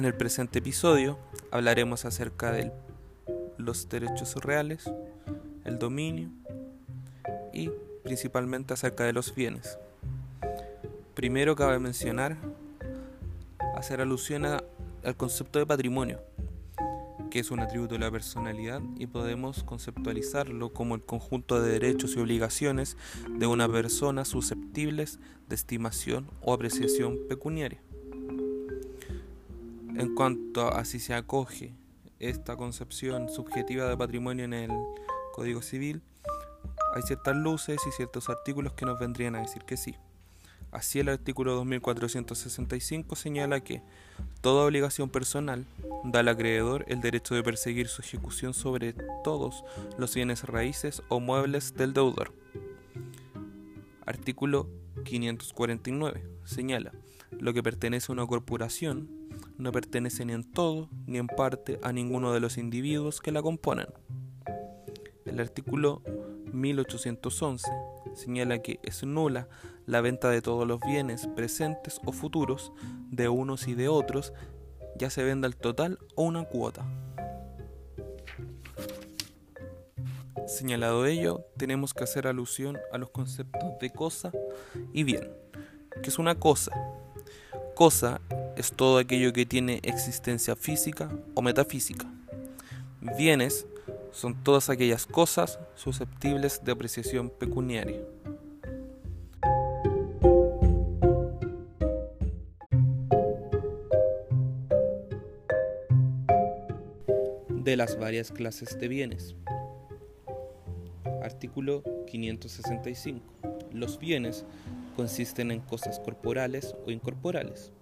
En el presente episodio hablaremos acerca de los derechos reales, el dominio y principalmente acerca de los bienes. Primero cabe mencionar hacer alusión al concepto de patrimonio, que es un atributo de la personalidad y podemos conceptualizarlo como el conjunto de derechos y obligaciones de una persona susceptibles de estimación o apreciación pecuniaria. En cuanto a si se acoge esta concepción subjetiva de patrimonio en el Código Civil, hay ciertas luces y ciertos artículos que nos vendrían a decir que sí. Así el artículo 2465 señala que toda obligación personal da al acreedor el derecho de perseguir su ejecución sobre todos los bienes raíces o muebles del deudor. Artículo 549 señala lo que pertenece a una corporación no pertenece ni en todo ni en parte a ninguno de los individuos que la componen. El artículo 1811 señala que es nula la venta de todos los bienes presentes o futuros de unos y de otros, ya se venda el total o una cuota. Señalado ello, tenemos que hacer alusión a los conceptos de cosa y bien. ¿Qué es una cosa? Cosa es todo aquello que tiene existencia física o metafísica. Bienes son todas aquellas cosas susceptibles de apreciación pecuniaria. De las varias clases de bienes. Artículo 565. Los bienes consisten en cosas corporales o incorporales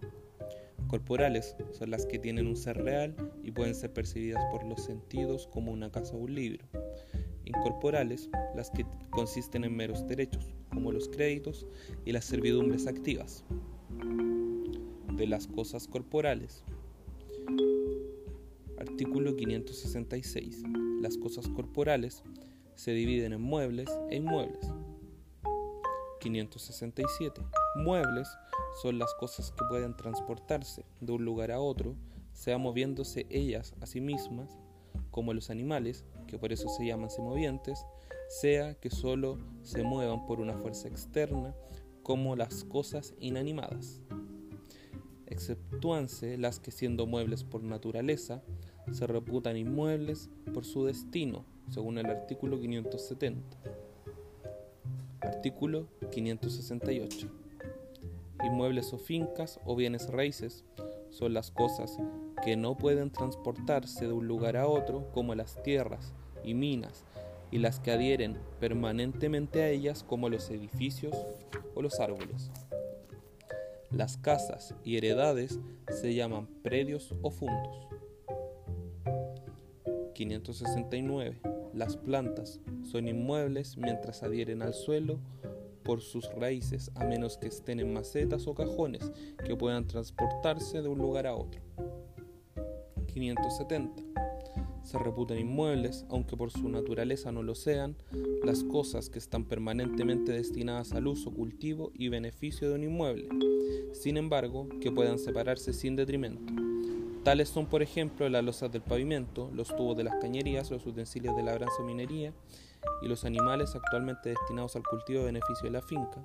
corporales son las que tienen un ser real y pueden ser percibidas por los sentidos como una casa o un libro. Incorporales, las que consisten en meros derechos, como los créditos y las servidumbres activas. De las cosas corporales. Artículo 566. Las cosas corporales se dividen en muebles e inmuebles. 567. Muebles son las cosas que pueden transportarse de un lugar a otro, sea moviéndose ellas a sí mismas, como los animales, que por eso se llaman semovientes, sea que solo se muevan por una fuerza externa, como las cosas inanimadas. Exceptúanse las que siendo muebles por naturaleza, se reputan inmuebles por su destino, según el artículo 570. Artículo 568. Inmuebles o fincas o bienes raíces son las cosas que no pueden transportarse de un lugar a otro como las tierras y minas y las que adhieren permanentemente a ellas como los edificios o los árboles. Las casas y heredades se llaman predios o fundos. 569. Las plantas son inmuebles mientras adhieren al suelo por sus raíces a menos que estén en macetas o cajones que puedan transportarse de un lugar a otro. 570. Se reputan inmuebles, aunque por su naturaleza no lo sean, las cosas que están permanentemente destinadas al uso, cultivo y beneficio de un inmueble, sin embargo, que puedan separarse sin detrimento. Tales son, por ejemplo, las losas del pavimento, los tubos de las cañerías, los utensilios de labranza o minería, y los animales actualmente destinados al cultivo de beneficio de la finca,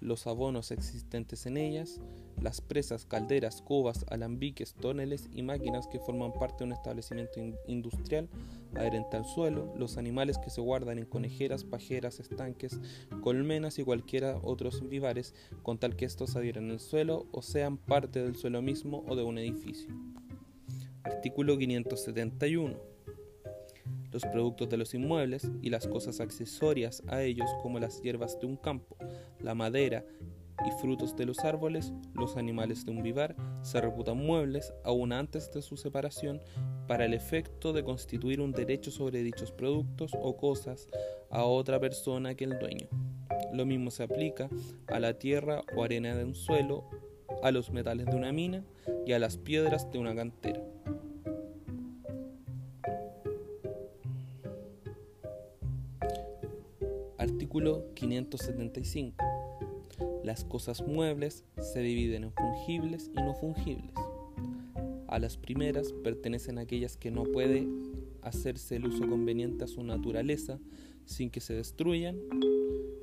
los abonos existentes en ellas, las presas, calderas, cubas, alambiques, tóneles y máquinas que forman parte de un establecimiento industrial adherente al suelo, los animales que se guardan en conejeras, pajeras, estanques, colmenas y cualquiera otros vivares, con tal que estos adhieran al suelo o sean parte del suelo mismo o de un edificio. Artículo 571 los productos de los inmuebles y las cosas accesorias a ellos como las hierbas de un campo, la madera y frutos de los árboles, los animales de un vivar, se reputan muebles aún antes de su separación para el efecto de constituir un derecho sobre dichos productos o cosas a otra persona que el dueño. Lo mismo se aplica a la tierra o arena de un suelo, a los metales de una mina y a las piedras de una cantera. Artículo 575. Las cosas muebles se dividen en fungibles y no fungibles. A las primeras pertenecen aquellas que no puede hacerse el uso conveniente a su naturaleza sin que se destruyan.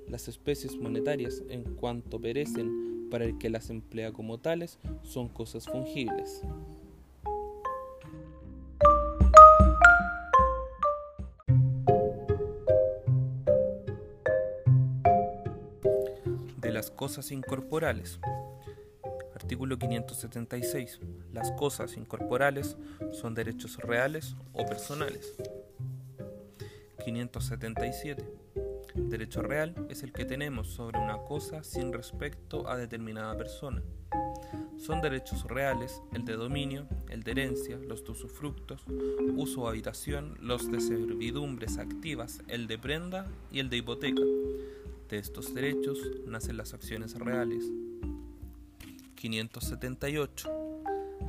Las especies monetarias, en cuanto perecen para el que las emplea como tales, son cosas fungibles. Cosas incorporales. Artículo 576. Las cosas incorporales son derechos reales o personales. 577. Derecho real es el que tenemos sobre una cosa sin respecto a determinada persona. Son derechos reales el de dominio, el de herencia, los de usufructos, uso o habitación, los de servidumbres activas, el de prenda y el de hipoteca. De estos derechos nacen las acciones reales. 578.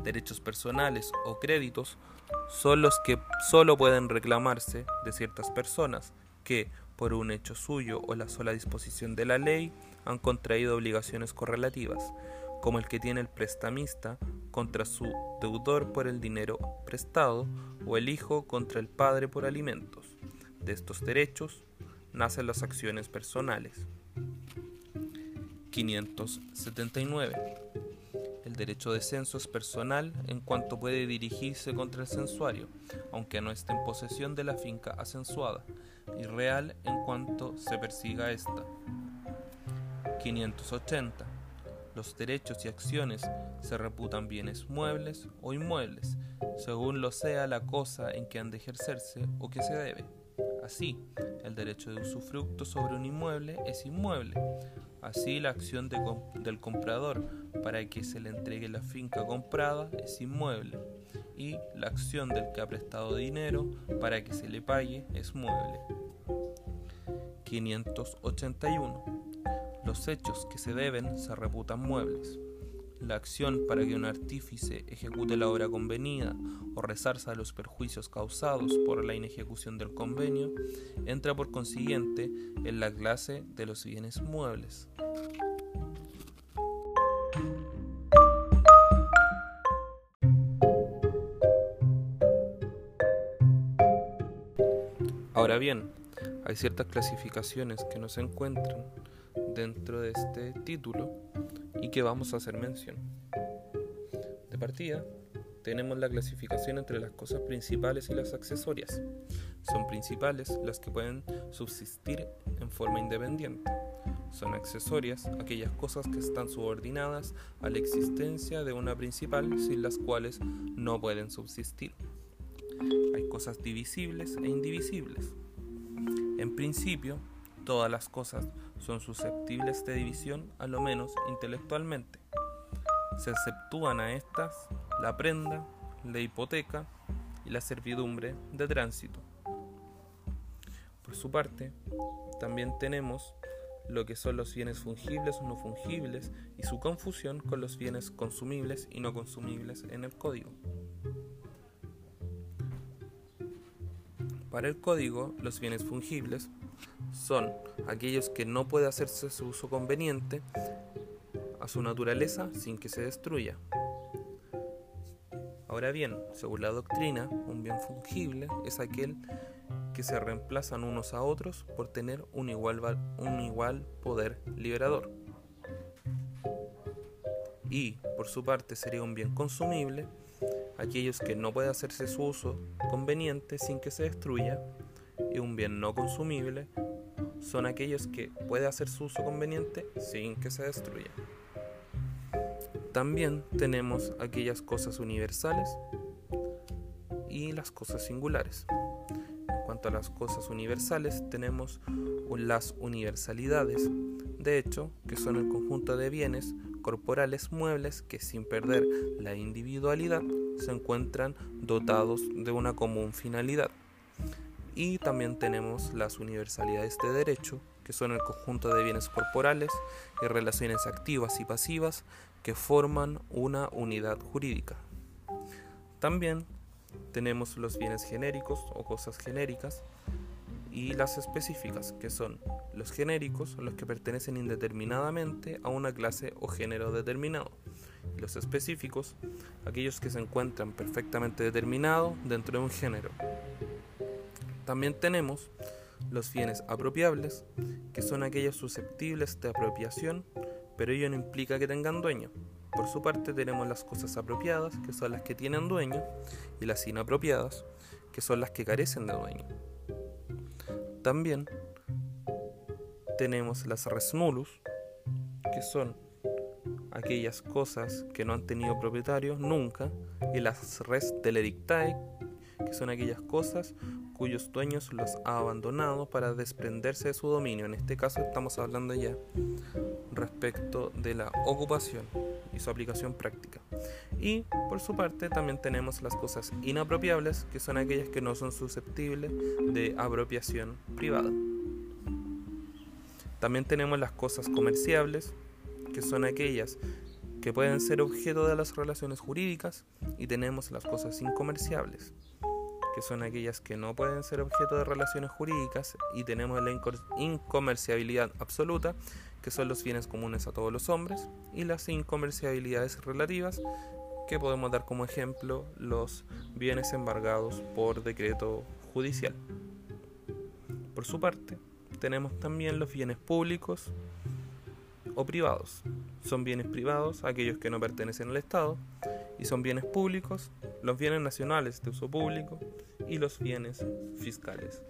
Derechos personales o créditos son los que solo pueden reclamarse de ciertas personas que, por un hecho suyo o la sola disposición de la ley, han contraído obligaciones correlativas, como el que tiene el prestamista contra su deudor por el dinero prestado o el hijo contra el padre por alimentos. De estos derechos nacen las acciones personales. 579. El derecho de censo es personal en cuanto puede dirigirse contra el censuario, aunque no esté en posesión de la finca acensuada, y real en cuanto se persiga esta. 580. Los derechos y acciones se reputan bienes muebles o inmuebles, según lo sea la cosa en que han de ejercerse o que se debe. Así, el derecho de usufructo sobre un inmueble es inmueble, Así, la acción del comprador para que se le entregue la finca comprada es inmueble y la acción del que ha prestado dinero para que se le pague es mueble. 581. Los hechos que se deben se reputan muebles. La acción para que un artífice ejecute la obra convenida o resarza los perjuicios causados por la inejecución del convenio entra por consiguiente en la clase de los bienes muebles. Ahora bien, hay ciertas clasificaciones que no se encuentran dentro de este título y que vamos a hacer mención. De partida, tenemos la clasificación entre las cosas principales y las accesorias. Son principales las que pueden subsistir en forma independiente. Son accesorias aquellas cosas que están subordinadas a la existencia de una principal sin las cuales no pueden subsistir. Hay cosas divisibles e indivisibles. En principio, todas las cosas son susceptibles de división, a lo menos intelectualmente. Se exceptúan a estas la prenda, la hipoteca y la servidumbre de tránsito. Por su parte, también tenemos lo que son los bienes fungibles o no fungibles y su confusión con los bienes consumibles y no consumibles en el código. Para el código, los bienes fungibles son aquellos que no puede hacerse su uso conveniente a su naturaleza sin que se destruya. Ahora bien, según la doctrina, un bien fungible es aquel que se reemplazan unos a otros por tener un igual, un igual poder liberador. Y, por su parte, sería un bien consumible aquellos que no puede hacerse su uso conveniente sin que se destruya, y un bien no consumible son aquellos que puede hacer su uso conveniente sin que se destruya. También tenemos aquellas cosas universales y las cosas singulares. En cuanto a las cosas universales, tenemos las universalidades, de hecho, que son el conjunto de bienes corporales muebles que sin perder la individualidad se encuentran dotados de una común finalidad. Y también tenemos las universalidades de derecho, que son el conjunto de bienes corporales y relaciones activas y pasivas que forman una unidad jurídica. También tenemos los bienes genéricos o cosas genéricas y las específicas, que son los genéricos, los que pertenecen indeterminadamente a una clase o género determinado, y los específicos, aquellos que se encuentran perfectamente determinados dentro de un género. También tenemos los bienes apropiables, que son aquellos susceptibles de apropiación, pero ello no implica que tengan dueño. Por su parte tenemos las cosas apropiadas, que son las que tienen dueño, y las inapropiadas, que son las que carecen de dueño. También tenemos las res que son aquellas cosas que no han tenido propietarios nunca, y las res deledictae, que son aquellas cosas cuyos dueños los ha abandonado para desprenderse de su dominio. En este caso estamos hablando ya respecto de la ocupación y su aplicación práctica. Y por su parte también tenemos las cosas inapropiables, que son aquellas que no son susceptibles de apropiación privada. También tenemos las cosas comerciables, que son aquellas que pueden ser objeto de las relaciones jurídicas, y tenemos las cosas incomerciables, que son aquellas que no pueden ser objeto de relaciones jurídicas, y tenemos la incomerciabilidad absoluta, que son los bienes comunes a todos los hombres, y las incomerciabilidades relativas, que podemos dar como ejemplo los bienes embargados por decreto judicial. Por su parte, tenemos también los bienes públicos o privados. Son bienes privados aquellos que no pertenecen al Estado y son bienes públicos los bienes nacionales de uso público y los bienes fiscales.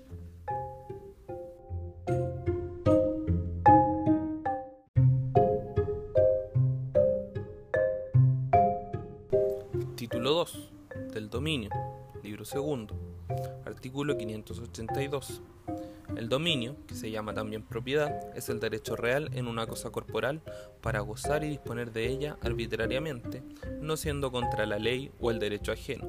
Título 2 del dominio, libro segundo, artículo 582. El dominio, que se llama también propiedad, es el derecho real en una cosa corporal para gozar y disponer de ella arbitrariamente, no siendo contra la ley o el derecho ajeno.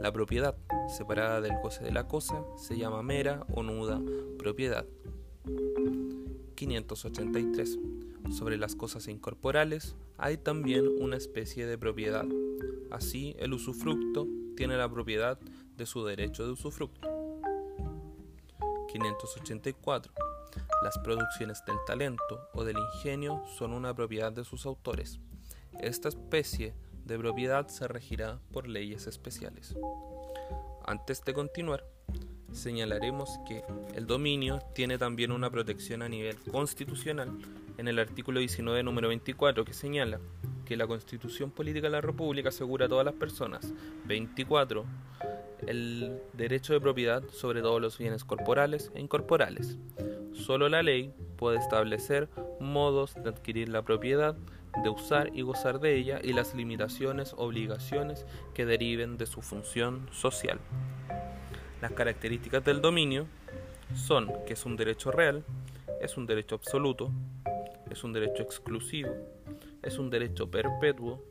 La propiedad, separada del goce de la cosa, se llama mera o nuda propiedad. 583. Sobre las cosas incorporales hay también una especie de propiedad. Así, el usufructo tiene la propiedad de su derecho de usufructo. 584. Las producciones del talento o del ingenio son una propiedad de sus autores. Esta especie de propiedad se regirá por leyes especiales. Antes de continuar, señalaremos que el dominio tiene también una protección a nivel constitucional en el artículo 19, número 24, que señala que la Constitución Política de la República asegura a todas las personas 24 el derecho de propiedad sobre todos los bienes corporales e incorporales. Solo la ley puede establecer modos de adquirir la propiedad, de usar y gozar de ella y las limitaciones, obligaciones que deriven de su función social. Las características del dominio son que es un derecho real, es un derecho absoluto, es un derecho exclusivo, es un derecho perpetuo,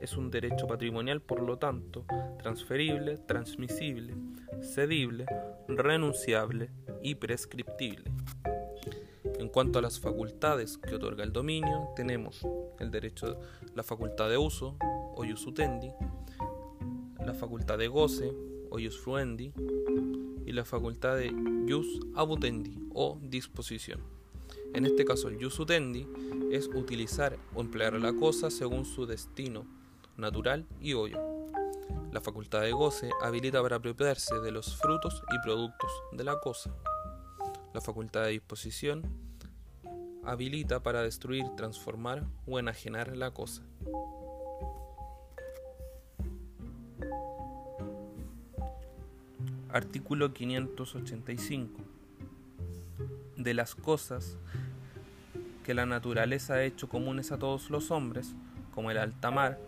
es un derecho patrimonial, por lo tanto, transferible, transmisible, cedible, renunciable y prescriptible. En cuanto a las facultades que otorga el dominio, tenemos el derecho, la facultad de uso o ius utendi, la facultad de goce o ius fruendi y la facultad de ius abutendi o disposición. En este caso, el ius utendi es utilizar o emplear la cosa según su destino natural y hoyo. La facultad de goce habilita para apropiarse de los frutos y productos de la cosa. La facultad de disposición habilita para destruir, transformar o enajenar la cosa. Artículo 585. De las cosas que la naturaleza ha hecho comunes a todos los hombres, como el alta mar,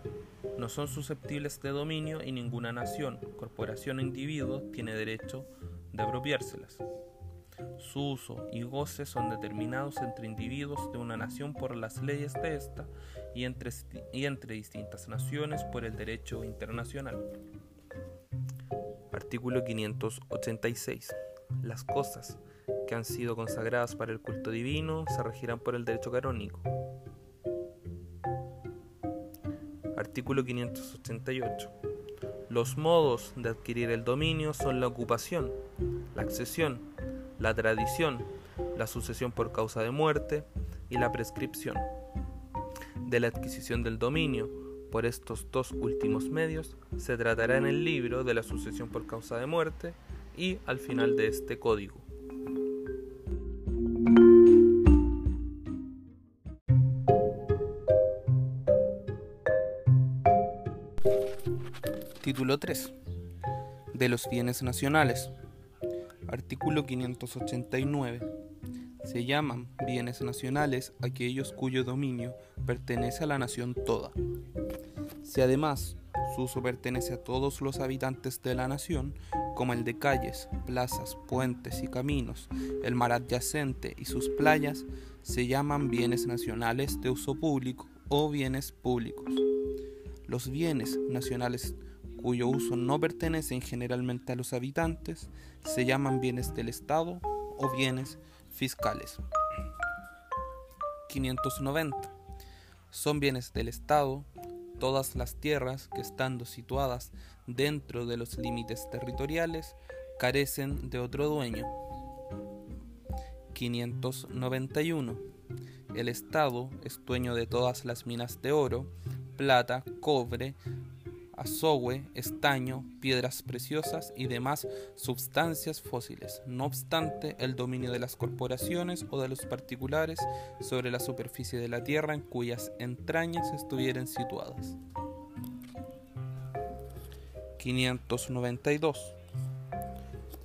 no son susceptibles de dominio y ninguna nación, corporación o individuo tiene derecho de apropiárselas. Su uso y goce son determinados entre individuos de una nación por las leyes de esta y entre, y entre distintas naciones por el derecho internacional. Artículo 586. Las cosas que han sido consagradas para el culto divino se regirán por el derecho canónico. Artículo 588. Los modos de adquirir el dominio son la ocupación, la accesión, la tradición, la sucesión por causa de muerte y la prescripción. De la adquisición del dominio Por estos dos últimos medios se tratará en el libro de la sucesión por causa de muerte y al final de este código. Título 3. De los bienes nacionales. Artículo 589. Se llaman bienes nacionales aquellos cuyo dominio pertenece a la nación toda. Si además su uso pertenece a todos los habitantes de la nación, como el de calles, plazas, puentes y caminos, el mar adyacente y sus playas, se llaman bienes nacionales de uso público o bienes públicos. Los bienes nacionales cuyo uso no pertenecen generalmente a los habitantes, se llaman bienes del Estado o bienes fiscales. 590. Son bienes del Estado todas las tierras que estando situadas dentro de los límites territoriales carecen de otro dueño. 591. El Estado es dueño de todas las minas de oro, plata, cobre, azogue, estaño, piedras preciosas y demás sustancias fósiles, no obstante el dominio de las corporaciones o de los particulares sobre la superficie de la Tierra en cuyas entrañas estuvieran situadas. 592.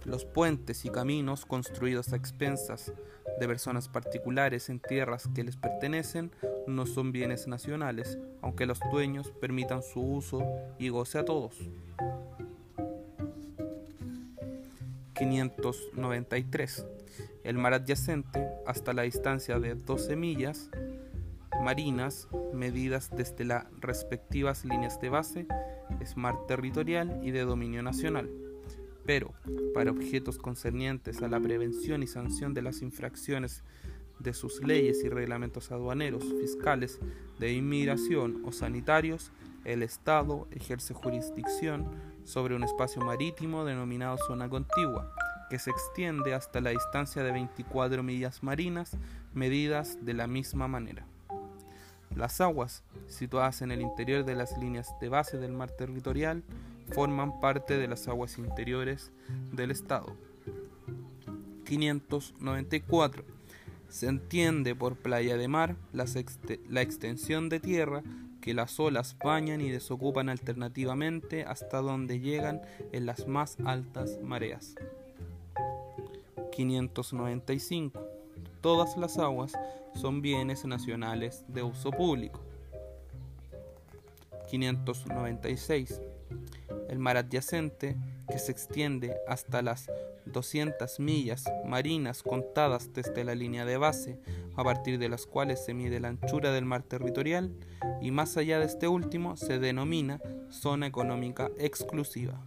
Los puentes y caminos construidos a expensas de personas particulares en tierras que les pertenecen no son bienes nacionales, aunque los dueños permitan su uso y goce a todos. 593. El mar adyacente, hasta la distancia de 12 millas marinas, medidas desde las respectivas líneas de base, es mar territorial y de dominio nacional pero para objetos concernientes a la prevención y sanción de las infracciones de sus leyes y reglamentos aduaneros, fiscales, de inmigración o sanitarios, el Estado ejerce jurisdicción sobre un espacio marítimo denominado zona contigua, que se extiende hasta la distancia de 24 millas marinas, medidas de la misma manera. Las aguas, situadas en el interior de las líneas de base del mar territorial, forman parte de las aguas interiores del Estado. 594. Se entiende por playa de mar la, extensión de tierra que las olas bañan y desocupan alternativamente hasta donde llegan en las más altas mareas. 595. Todas las aguas son bienes nacionales de uso público. 596 el mar adyacente, que se extiende hasta las 200 millas marinas contadas desde la línea de base, a partir de las cuales se mide la anchura del mar territorial, y más allá de este último se denomina zona económica exclusiva.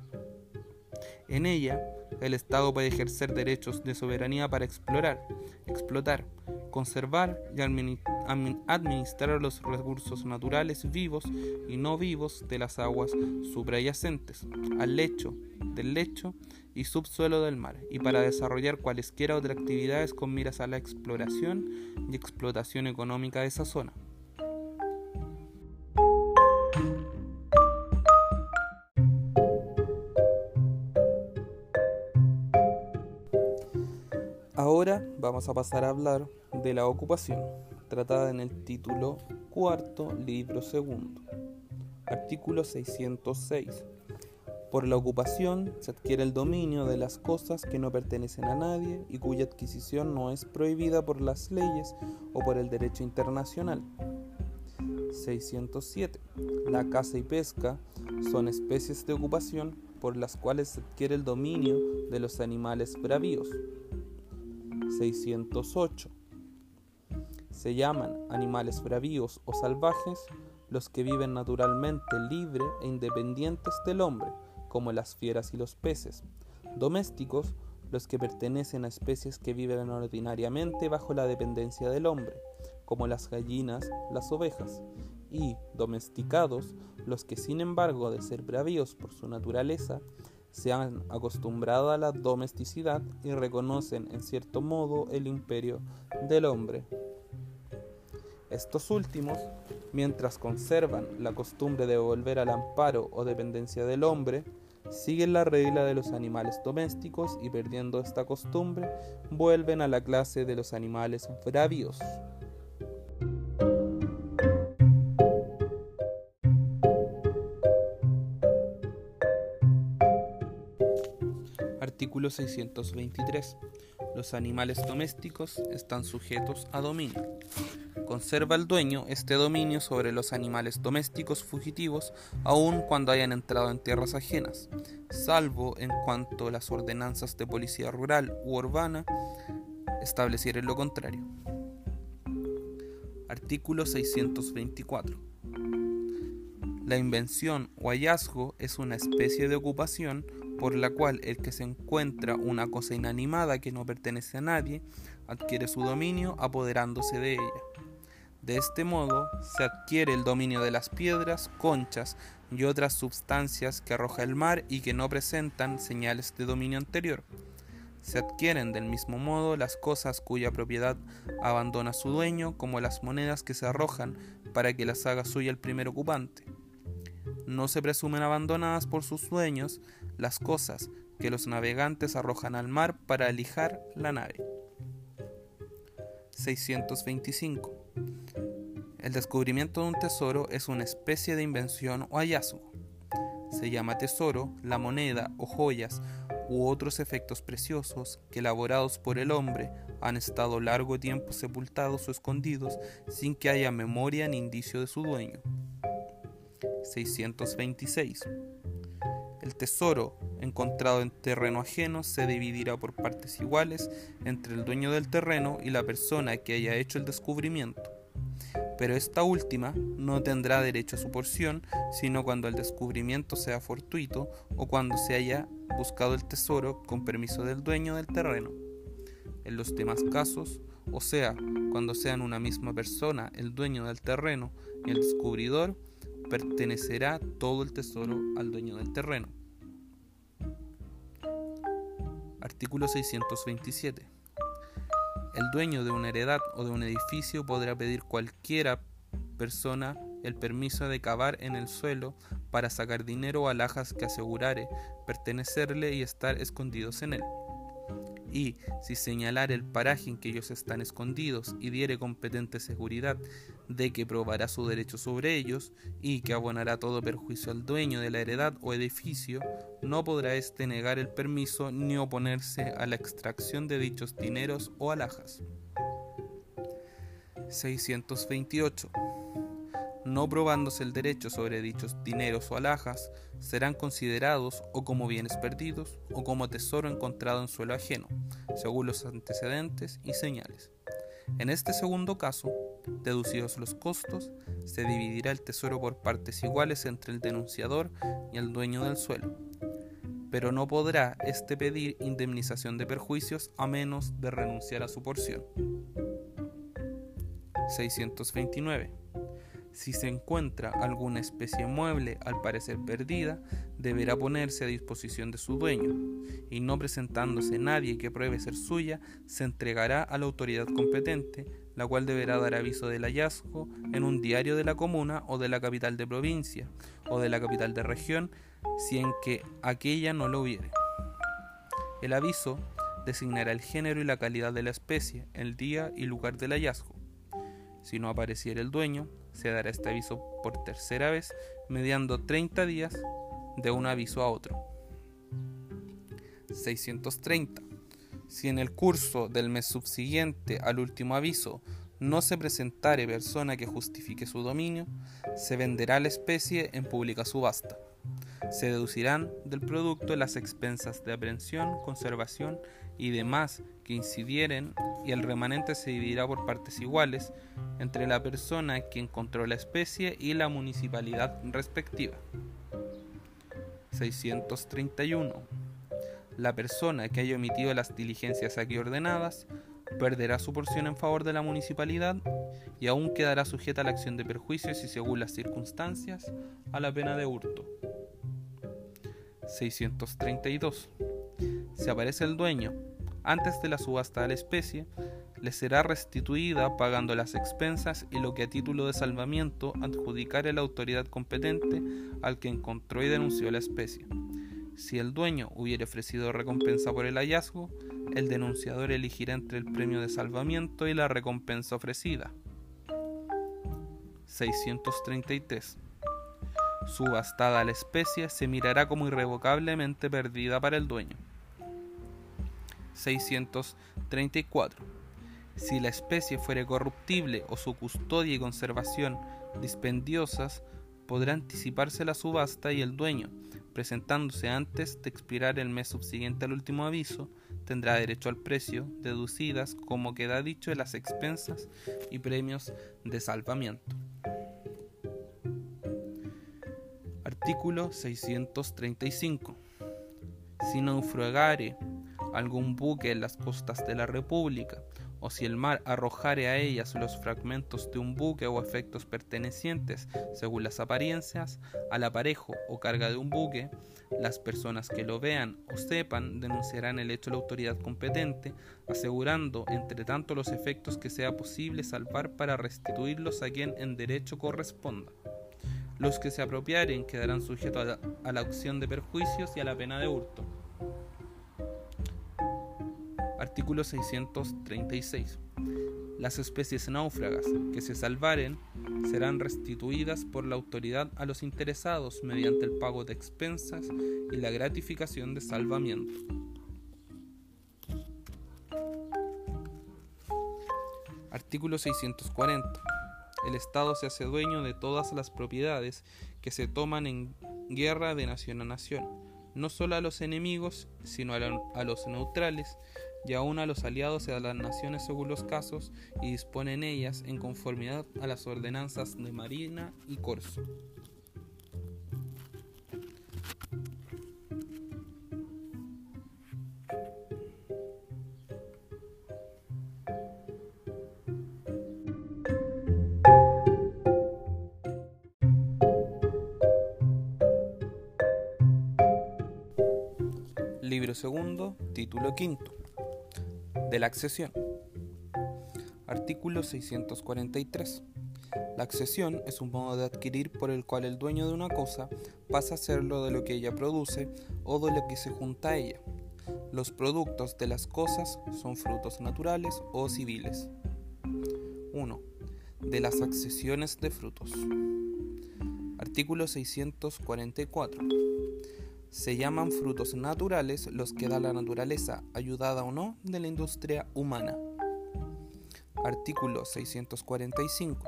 En ella, el Estado puede ejercer derechos de soberanía para explorar, explotar, conservar y administrar los recursos naturales vivos y no vivos de las aguas subyacentes al lecho, del lecho y subsuelo del mar, y para desarrollar cualesquiera otras actividades con miras a la exploración y explotación económica de esa zona. Vamos a pasar a hablar de la ocupación, tratada en el título cuarto, libro segundo. Artículo 606. Por la ocupación se adquiere el dominio de las cosas que no pertenecen a nadie y cuya adquisición no es prohibida por las leyes o por el derecho internacional. 607. La caza y pesca son especies de ocupación por las cuales se adquiere el dominio de los animales bravíos. 608. Se llaman animales bravíos o salvajes los que viven naturalmente libre e independientes del hombre, como las fieras y los peces. Domésticos, los que pertenecen a especies que viven ordinariamente bajo la dependencia del hombre, como las gallinas, las ovejas. Y domesticados, los que sin embargo de ser bravíos por su naturaleza, se han acostumbrado a la domesticidad y reconocen en cierto modo el imperio del hombre. Estos últimos mientras conservan la costumbre de volver al amparo o dependencia del hombre, siguen la regla de los animales domésticos y perdiendo esta costumbre, vuelven a la clase de los animales bravios. Artículo 623. Los animales domésticos están sujetos a dominio. Conserva el dueño este dominio sobre los animales domésticos fugitivos aun cuando hayan entrado en tierras ajenas, salvo en cuanto las ordenanzas de policía rural u urbana establecieren lo contrario. Artículo 624. La invención o hallazgo es una especie de ocupación por la cual el que se encuentra una cosa inanimada que no pertenece a nadie adquiere su dominio apoderándose de ella. De este modo se adquiere el dominio de las piedras, conchas y otras sustancias que arroja el mar y que no presentan señales de dominio anterior. Se adquieren del mismo modo las cosas cuya propiedad abandona su dueño, como las monedas que se arrojan para que las haga suya el primer ocupante. No se presumen abandonadas por sus dueños las cosas que los navegantes arrojan al mar para alijar la nave. 625. El descubrimiento de un tesoro es una especie de invención o hallazgo. Se llama tesoro la moneda o joyas u otros efectos preciosos que elaborados por el hombre han estado largo tiempo sepultados o escondidos sin que haya memoria ni indicio de su dueño. 626. El tesoro encontrado en terreno ajeno se dividirá por partes iguales entre el dueño del terreno y la persona que haya hecho el descubrimiento. Pero esta última no tendrá derecho a su porción, sino cuando el descubrimiento sea fortuito o cuando se haya buscado el tesoro con permiso del dueño del terreno. En los demás casos, o sea, cuando sean una misma persona el dueño del terreno y el descubridor, pertenecerá todo el tesoro al dueño del terreno. Artículo 627. El dueño de una heredad o de un edificio podrá pedir cualquiera persona el permiso de cavar en el suelo para sacar dinero o alhajas que asegurare pertenecerle y estar escondidos en él y si señalar el paraje en que ellos están escondidos y diere competente seguridad de que probará su derecho sobre ellos y que abonará todo perjuicio al dueño de la heredad o edificio, no podrá éste negar el permiso ni oponerse a la extracción de dichos dineros o alhajas. 628 no probándose el derecho sobre dichos dineros o alhajas, serán considerados o como bienes perdidos o como tesoro encontrado en suelo ajeno, según los antecedentes y señales. En este segundo caso, deducidos los costos, se dividirá el tesoro por partes iguales entre el denunciador y el dueño del suelo, pero no podrá éste pedir indemnización de perjuicios a menos de renunciar a su porción. 629 si se encuentra alguna especie mueble al parecer perdida, deberá ponerse a disposición de su dueño, y no presentándose nadie que pruebe ser suya, se entregará a la autoridad competente, la cual deberá dar aviso del hallazgo en un diario de la comuna o de la capital de provincia, o de la capital de región, si en que aquella no lo hubiere. El aviso designará el género y la calidad de la especie, el día y lugar del hallazgo. Si no apareciera el dueño, se dará este aviso por tercera vez, mediando 30 días de un aviso a otro. 630. Si en el curso del mes subsiguiente al último aviso no se presentare persona que justifique su dominio, se venderá la especie en pública subasta. Se deducirán del producto las expensas de aprehensión, conservación y demás que incidieren y el remanente se dividirá por partes iguales entre la persona que encontró la especie y la municipalidad respectiva. 631. La persona que haya omitido las diligencias aquí ordenadas perderá su porción en favor de la municipalidad y aún quedará sujeta a la acción de perjuicios y según las circunstancias a la pena de hurto. 632. Si aparece el dueño antes de la subasta de la especie, le será restituida pagando las expensas y lo que a título de salvamiento adjudicare la autoridad competente al que encontró y denunció la especie. Si el dueño hubiere ofrecido recompensa por el hallazgo, el denunciador elegirá entre el premio de salvamiento y la recompensa ofrecida. 633. Subastada la especie se mirará como irrevocablemente perdida para el dueño. 634. Si la especie fuere corruptible o su custodia y conservación dispendiosas, podrá anticiparse la subasta y el dueño, presentándose antes de expirar el mes subsiguiente al último aviso, tendrá derecho al precio, deducidas, como queda dicho, de las expensas y premios de salvamiento. Artículo 635. Si naufragare algún buque en las costas de la República, o si el mar arrojare a ellas los fragmentos de un buque o efectos pertenecientes, según las apariencias, al aparejo o carga de un buque, las personas que lo vean o sepan denunciarán el hecho a la autoridad competente, asegurando entre tanto los efectos que sea posible salvar para restituirlos a quien en derecho corresponda. Los que se apropiaren quedarán sujetos a la, a la opción de perjuicios y a la pena de hurto. Artículo 636. Las especies náufragas que se salvaren serán restituidas por la autoridad a los interesados mediante el pago de expensas y la gratificación de salvamiento. Artículo 640. El Estado se hace dueño de todas las propiedades que se toman en guerra de nación a nación, no solo a los enemigos, sino a, los neutrales y aún a los aliados y a las naciones según los casos, y dispone en ellas en conformidad a las ordenanzas de Marina y Corso. Libro segundo, título quinto de la accesión. Artículo 643. La accesión es un modo de adquirir por el cual el dueño de una cosa pasa a serlo de lo que ella produce o de lo que se junta a ella. Los productos de las cosas son frutos naturales o civiles. 1. De las accesiones de frutos. Artículo 644. Se llaman frutos naturales los que da la naturaleza, ayudada o no, de la industria humana. Artículo 645.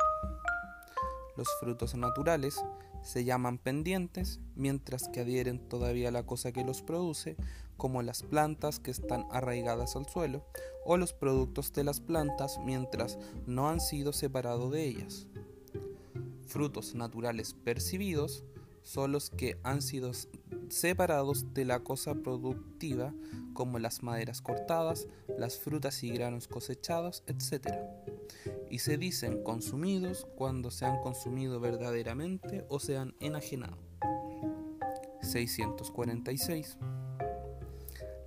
Los frutos naturales se llaman pendientes, mientras que adhieren todavía a la cosa que los produce, como las plantas que están arraigadas al suelo, o los productos de las plantas mientras no han sido separados de ellas. Frutos naturales percibidos son los que han sido separados de la cosa productiva como las maderas cortadas, las frutas y granos cosechados, etc. Y se dicen consumidos cuando se han consumido verdaderamente o se han enajenado. 646.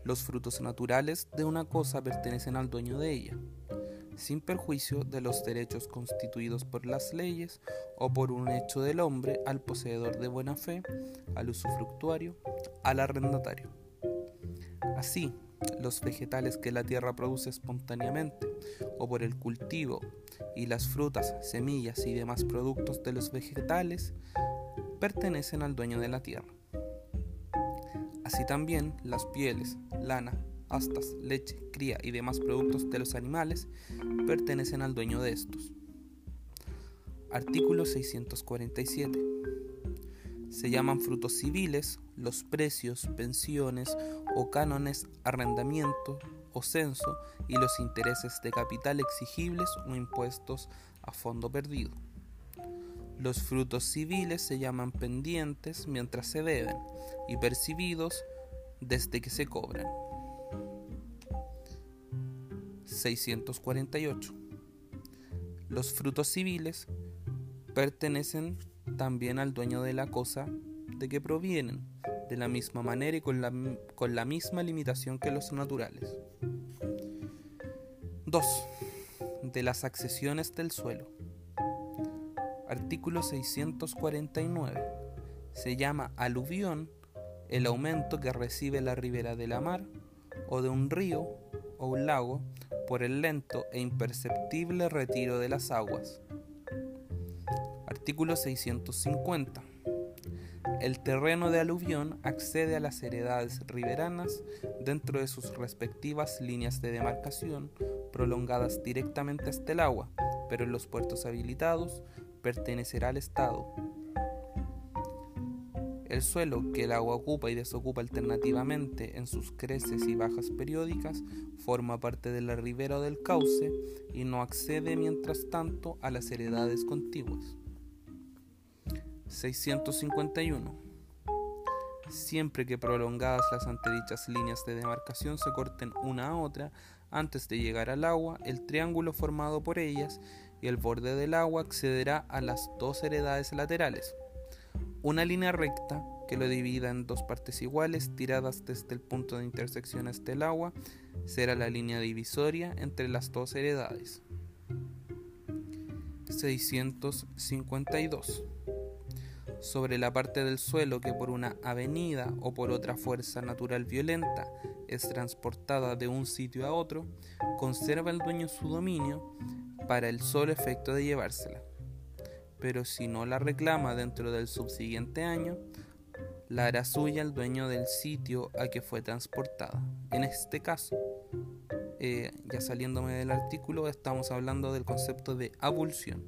Los frutos naturales de una cosa pertenecen al dueño de ella sin perjuicio de los derechos constituidos por las leyes o por un hecho del hombre al poseedor de buena fe, al usufructuario, al arrendatario. Así, los vegetales que la tierra produce espontáneamente o por el cultivo y las frutas, semillas y demás productos de los vegetales pertenecen al dueño de la tierra. Así también las pieles, lana, astas, leche, cría y demás productos de los animales pertenecen al dueño de estos. Artículo 647. Se llaman frutos civiles los precios, pensiones o cánones, arrendamiento o censo y los intereses de capital exigibles o impuestos a fondo perdido. Los frutos civiles se llaman pendientes mientras se deben y percibidos desde que se cobran. 648. Los frutos civiles pertenecen también al dueño de la cosa de que provienen, de la misma manera y con la, con la misma limitación que los naturales. 2. de las accesiones del suelo. Artículo 649. Se llama aluvión el aumento que recibe la ribera de la mar o de un río o un lago por el lento e imperceptible retiro de las aguas. Artículo 650. El terreno de aluvión accede a las heredades riberanas dentro de sus respectivas líneas de demarcación prolongadas directamente hasta el agua, pero en los puertos habilitados pertenecerá al Estado. El suelo que el agua ocupa y desocupa alternativamente en sus creces y bajas periódicas forma parte de la ribera o del cauce y no accede mientras tanto a las heredades contiguas. 651. Siempre que prolongadas las antedichas líneas de demarcación se corten una a otra antes de llegar al agua, el triángulo formado por ellas y el borde del agua accederá a las dos heredades laterales. Una línea recta que lo divida en dos partes iguales tiradas desde el punto de intersección hasta el agua será la línea divisoria entre las dos heredades. 652. Sobre la parte del suelo que por una avenida o por otra fuerza natural violenta es transportada de un sitio a otro, conserva el dueño su dominio para el solo efecto de llevársela. Pero si no la reclama dentro del subsiguiente año, la hará suya el dueño del sitio a que fue transportada. En este caso, eh, ya saliéndome del artículo, estamos hablando del concepto de abulsión.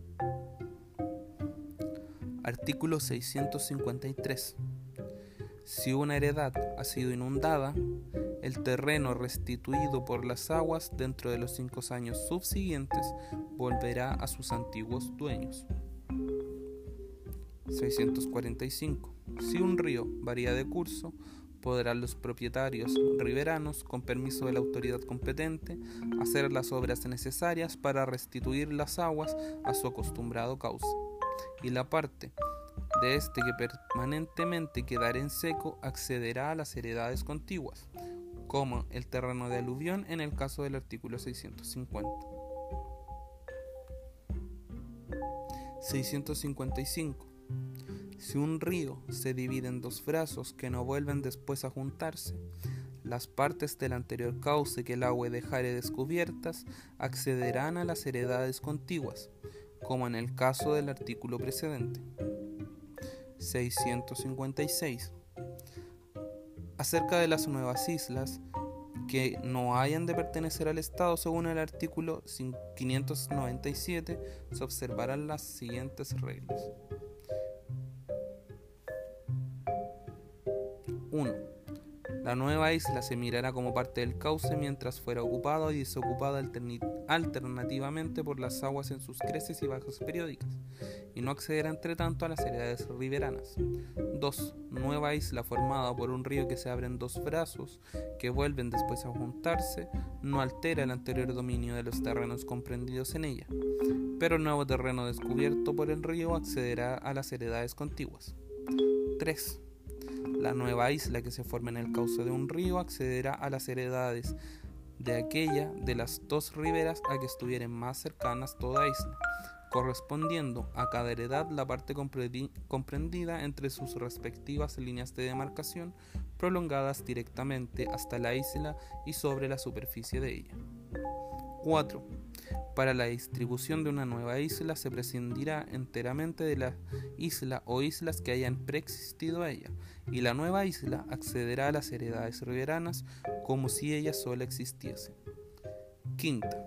Artículo 653. Si una heredad ha sido inundada, el terreno restituido por las aguas dentro de los cinco años subsiguientes volverá a sus antiguos dueños. 645. Si un río varía de curso, podrán los propietarios riberanos, con permiso de la autoridad competente, hacer las obras necesarias para restituir las aguas a su acostumbrado cauce. Y la parte de este que permanentemente quedará en seco accederá a las heredades contiguas, como el terreno de aluvión en el caso del artículo 650. 655. Si un río se divide en dos brazos que no vuelven después a juntarse, las partes del anterior cauce que el agua dejare descubiertas accederán a las heredades contiguas, como en el caso del artículo precedente. 656 acerca de las nuevas islas que no hayan de pertenecer al Estado según el artículo 597 se observarán las siguientes reglas. La nueva isla se mirará como parte del cauce mientras fuera ocupada y desocupada alternativamente por las aguas en sus creces y bajas periódicas, y no accederá entre tanto a las heredades riberanas. 2. Nueva isla formada por un río que se abre en dos brazos, que vuelven después a juntarse, no altera el anterior dominio de los terrenos comprendidos en ella, pero nuevo terreno descubierto por el río accederá a las heredades contiguas. 3 la nueva isla que se forma en el cauce de un río accederá a las heredades de aquella de las dos riberas a que estuvieran más cercanas toda isla, correspondiendo a cada heredad la parte comprendida entre sus respectivas líneas de demarcación prolongadas directamente hasta la isla y sobre la superficie de ella. 4. Para la distribución de una nueva isla se prescindirá enteramente de la isla o islas que hayan preexistido a ella, y la nueva isla accederá a las heredades riberanas como si ella sola existiese. Quinta.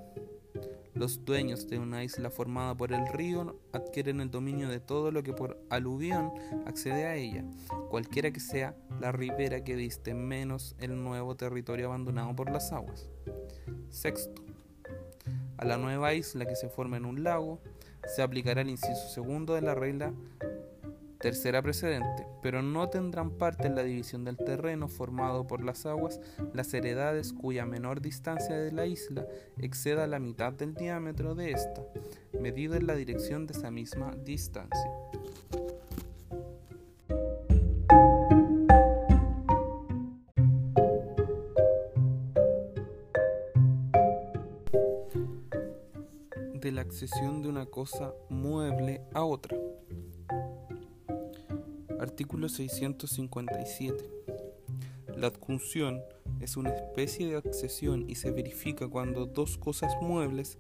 Los dueños de una isla formada por el río adquieren el dominio de todo lo que por aluvión accede a ella, cualquiera que sea la ribera que diste menos el nuevo territorio abandonado por las aguas. Sexto a la nueva isla que se forma en un lago, se aplicará el inciso segundo de la regla tercera precedente, pero no tendrán parte en la división del terreno formado por las aguas las heredades cuya menor distancia de la isla exceda la mitad del diámetro de ésta, medido en la dirección de esa misma distancia. De una cosa mueble a otra. Artículo 657. La adjunción es una especie de accesión y se verifica cuando dos cosas muebles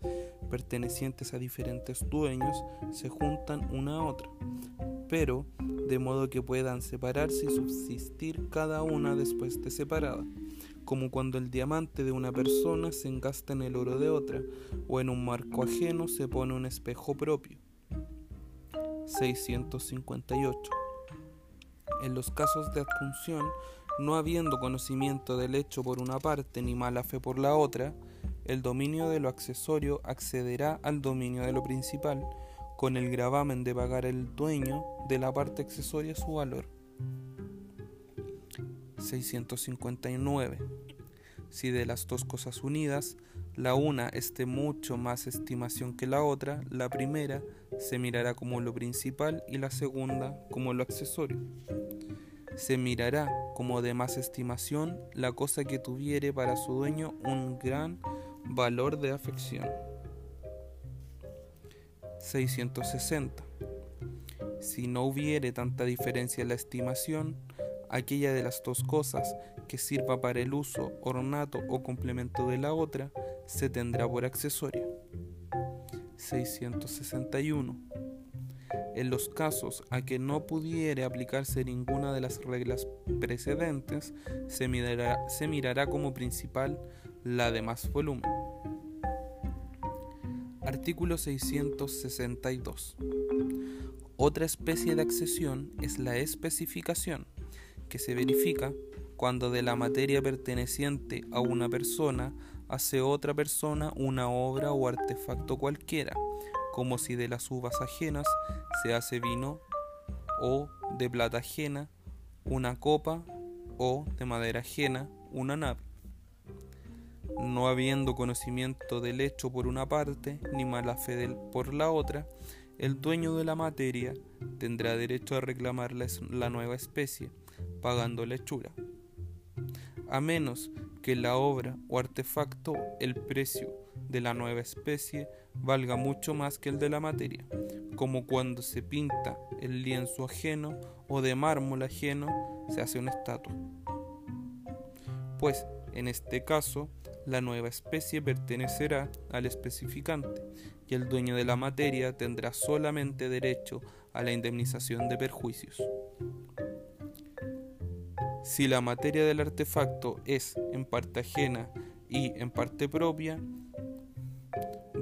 pertenecientes a diferentes dueños se juntan una a otra, pero de modo que puedan separarse y subsistir cada una después de separada como cuando el diamante de una persona se engasta en el oro de otra, o en un marco ajeno se pone un espejo propio. 658. En los casos de adjunción, no habiendo conocimiento del hecho por una parte ni mala fe por la otra, el dominio de lo accesorio accederá al dominio de lo principal, con el gravamen de pagar el dueño de la parte accesoria su valor. 659. Si de las dos cosas unidas, la una esté mucho más estimación que la otra, la primera se mirará como lo principal y la segunda como lo accesorio. Se mirará como de más estimación la cosa que tuviere para su dueño un gran valor de afección. 660. Si no hubiere tanta diferencia en la estimación, aquella de las dos cosas que sirva para el uso, ornato o complemento de la otra, se tendrá por accesorio. 661. En los casos a que no pudiere aplicarse ninguna de las reglas precedentes, se mirará, se mirará como principal la de más volumen. Artículo 662. Otra especie de accesión es la especificación que se verifica cuando de la materia perteneciente a una persona hace otra persona una obra o artefacto cualquiera, como si de las uvas ajenas se hace vino o de plata ajena una copa o de madera ajena una nave. No habiendo conocimiento del hecho por una parte, ni mala fe por la otra, el dueño de la materia tendrá derecho a reclamar la nueva especie, pagando la hechura. A menos que la obra o artefacto, el precio de la nueva especie, valga mucho más que el de la materia, como cuando se pinta el lienzo ajeno o de mármol ajeno se hace una estatua. Pues en este caso, la nueva especie pertenecerá al especificante y el dueño de la materia tendrá solamente derecho a la indemnización de perjuicios. Si la materia del artefacto es en parte ajena y en parte propia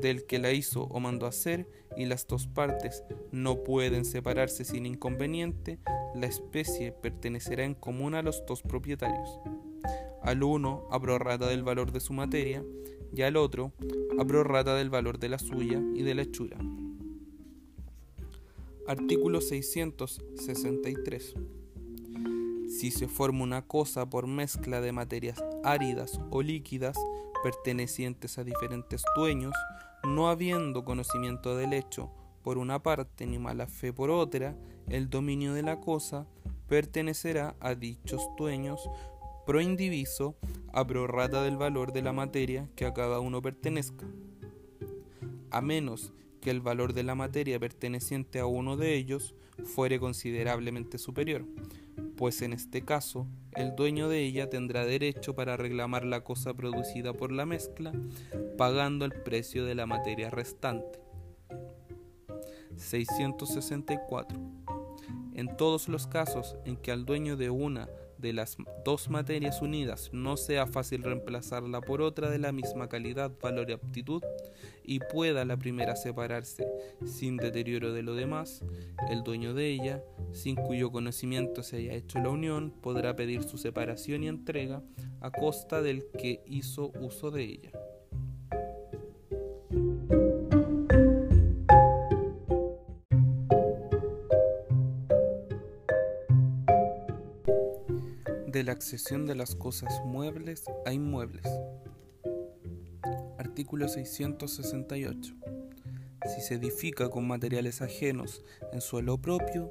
del que la hizo o mandó hacer y las dos partes no pueden separarse sin inconveniente, la especie pertenecerá en común a los dos propietarios. Al uno a prorrata del valor de su materia y al otro a prorrata del valor de la suya y de la hechura. Artículo 663. Si se forma una cosa por mezcla de materias áridas o líquidas pertenecientes a diferentes dueños, no habiendo conocimiento del hecho por una parte ni mala fe por otra, el dominio de la cosa pertenecerá a dichos dueños pro indiviso a prorrata del valor de la materia que a cada uno pertenezca. A menos que el valor de la materia perteneciente a uno de ellos fuere considerablemente superior, pues en este caso el dueño de ella tendrá derecho para reclamar la cosa producida por la mezcla, pagando el precio de la materia restante. 664. En todos los casos en que al dueño de una de las dos materias unidas no sea fácil reemplazarla por otra de la misma calidad, valor y aptitud, y pueda la primera separarse sin deterioro de lo demás, el dueño de ella, sin cuyo conocimiento se haya hecho la unión, podrá pedir su separación y entrega a costa del que hizo uso de ella. Accesión de las cosas muebles a inmuebles. Artículo 668. Si se edifica con materiales ajenos en suelo propio,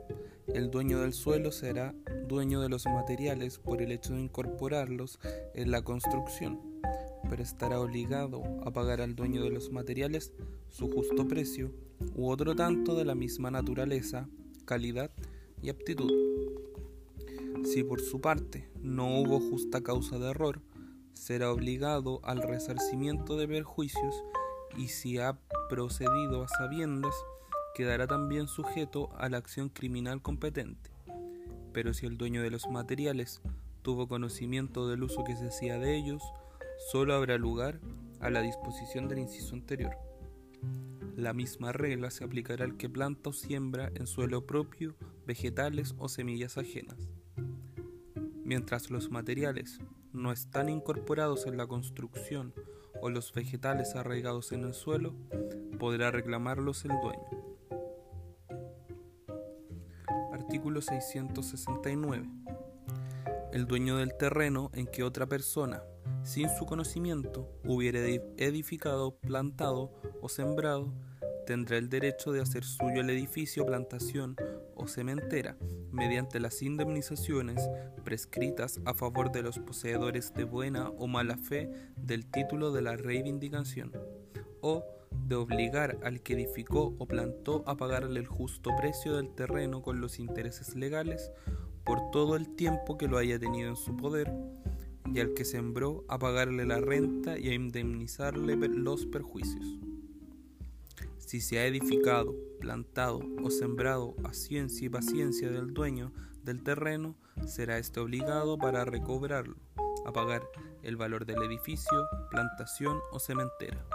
el dueño del suelo será dueño de los materiales por el hecho de incorporarlos en la construcción, pero estará obligado a pagar al dueño de los materiales su justo precio u otro tanto de la misma naturaleza, calidad y aptitud. Si por su parte no hubo justa causa de error, será obligado al resarcimiento de perjuicios y si ha procedido a sabiendas, quedará también sujeto a la acción criminal competente. Pero si el dueño de los materiales tuvo conocimiento del uso que se hacía de ellos, solo habrá lugar a la disposición del inciso anterior. La misma regla se aplicará al que planta o siembra en suelo propio vegetales o semillas ajenas. Mientras los materiales no están incorporados en la construcción o los vegetales arraigados en el suelo, podrá reclamarlos el dueño. Artículo 669. El dueño del terreno en que otra persona, sin su conocimiento, hubiere edificado, plantado o sembrado, tendrá el derecho de hacer suyo el edificio, plantación o cementera mediante las indemnizaciones prescritas a favor de los poseedores de buena o mala fe del título de la reivindicación, o de obligar al que edificó o plantó a pagarle el justo precio del terreno con los intereses legales por todo el tiempo que lo haya tenido en su poder, y al que sembró a pagarle la renta y a indemnizarle los perjuicios. Si se ha edificado, plantado o sembrado a ciencia y paciencia del dueño del terreno, será éste obligado para recobrarlo, a pagar el valor del edificio, plantación o cementera.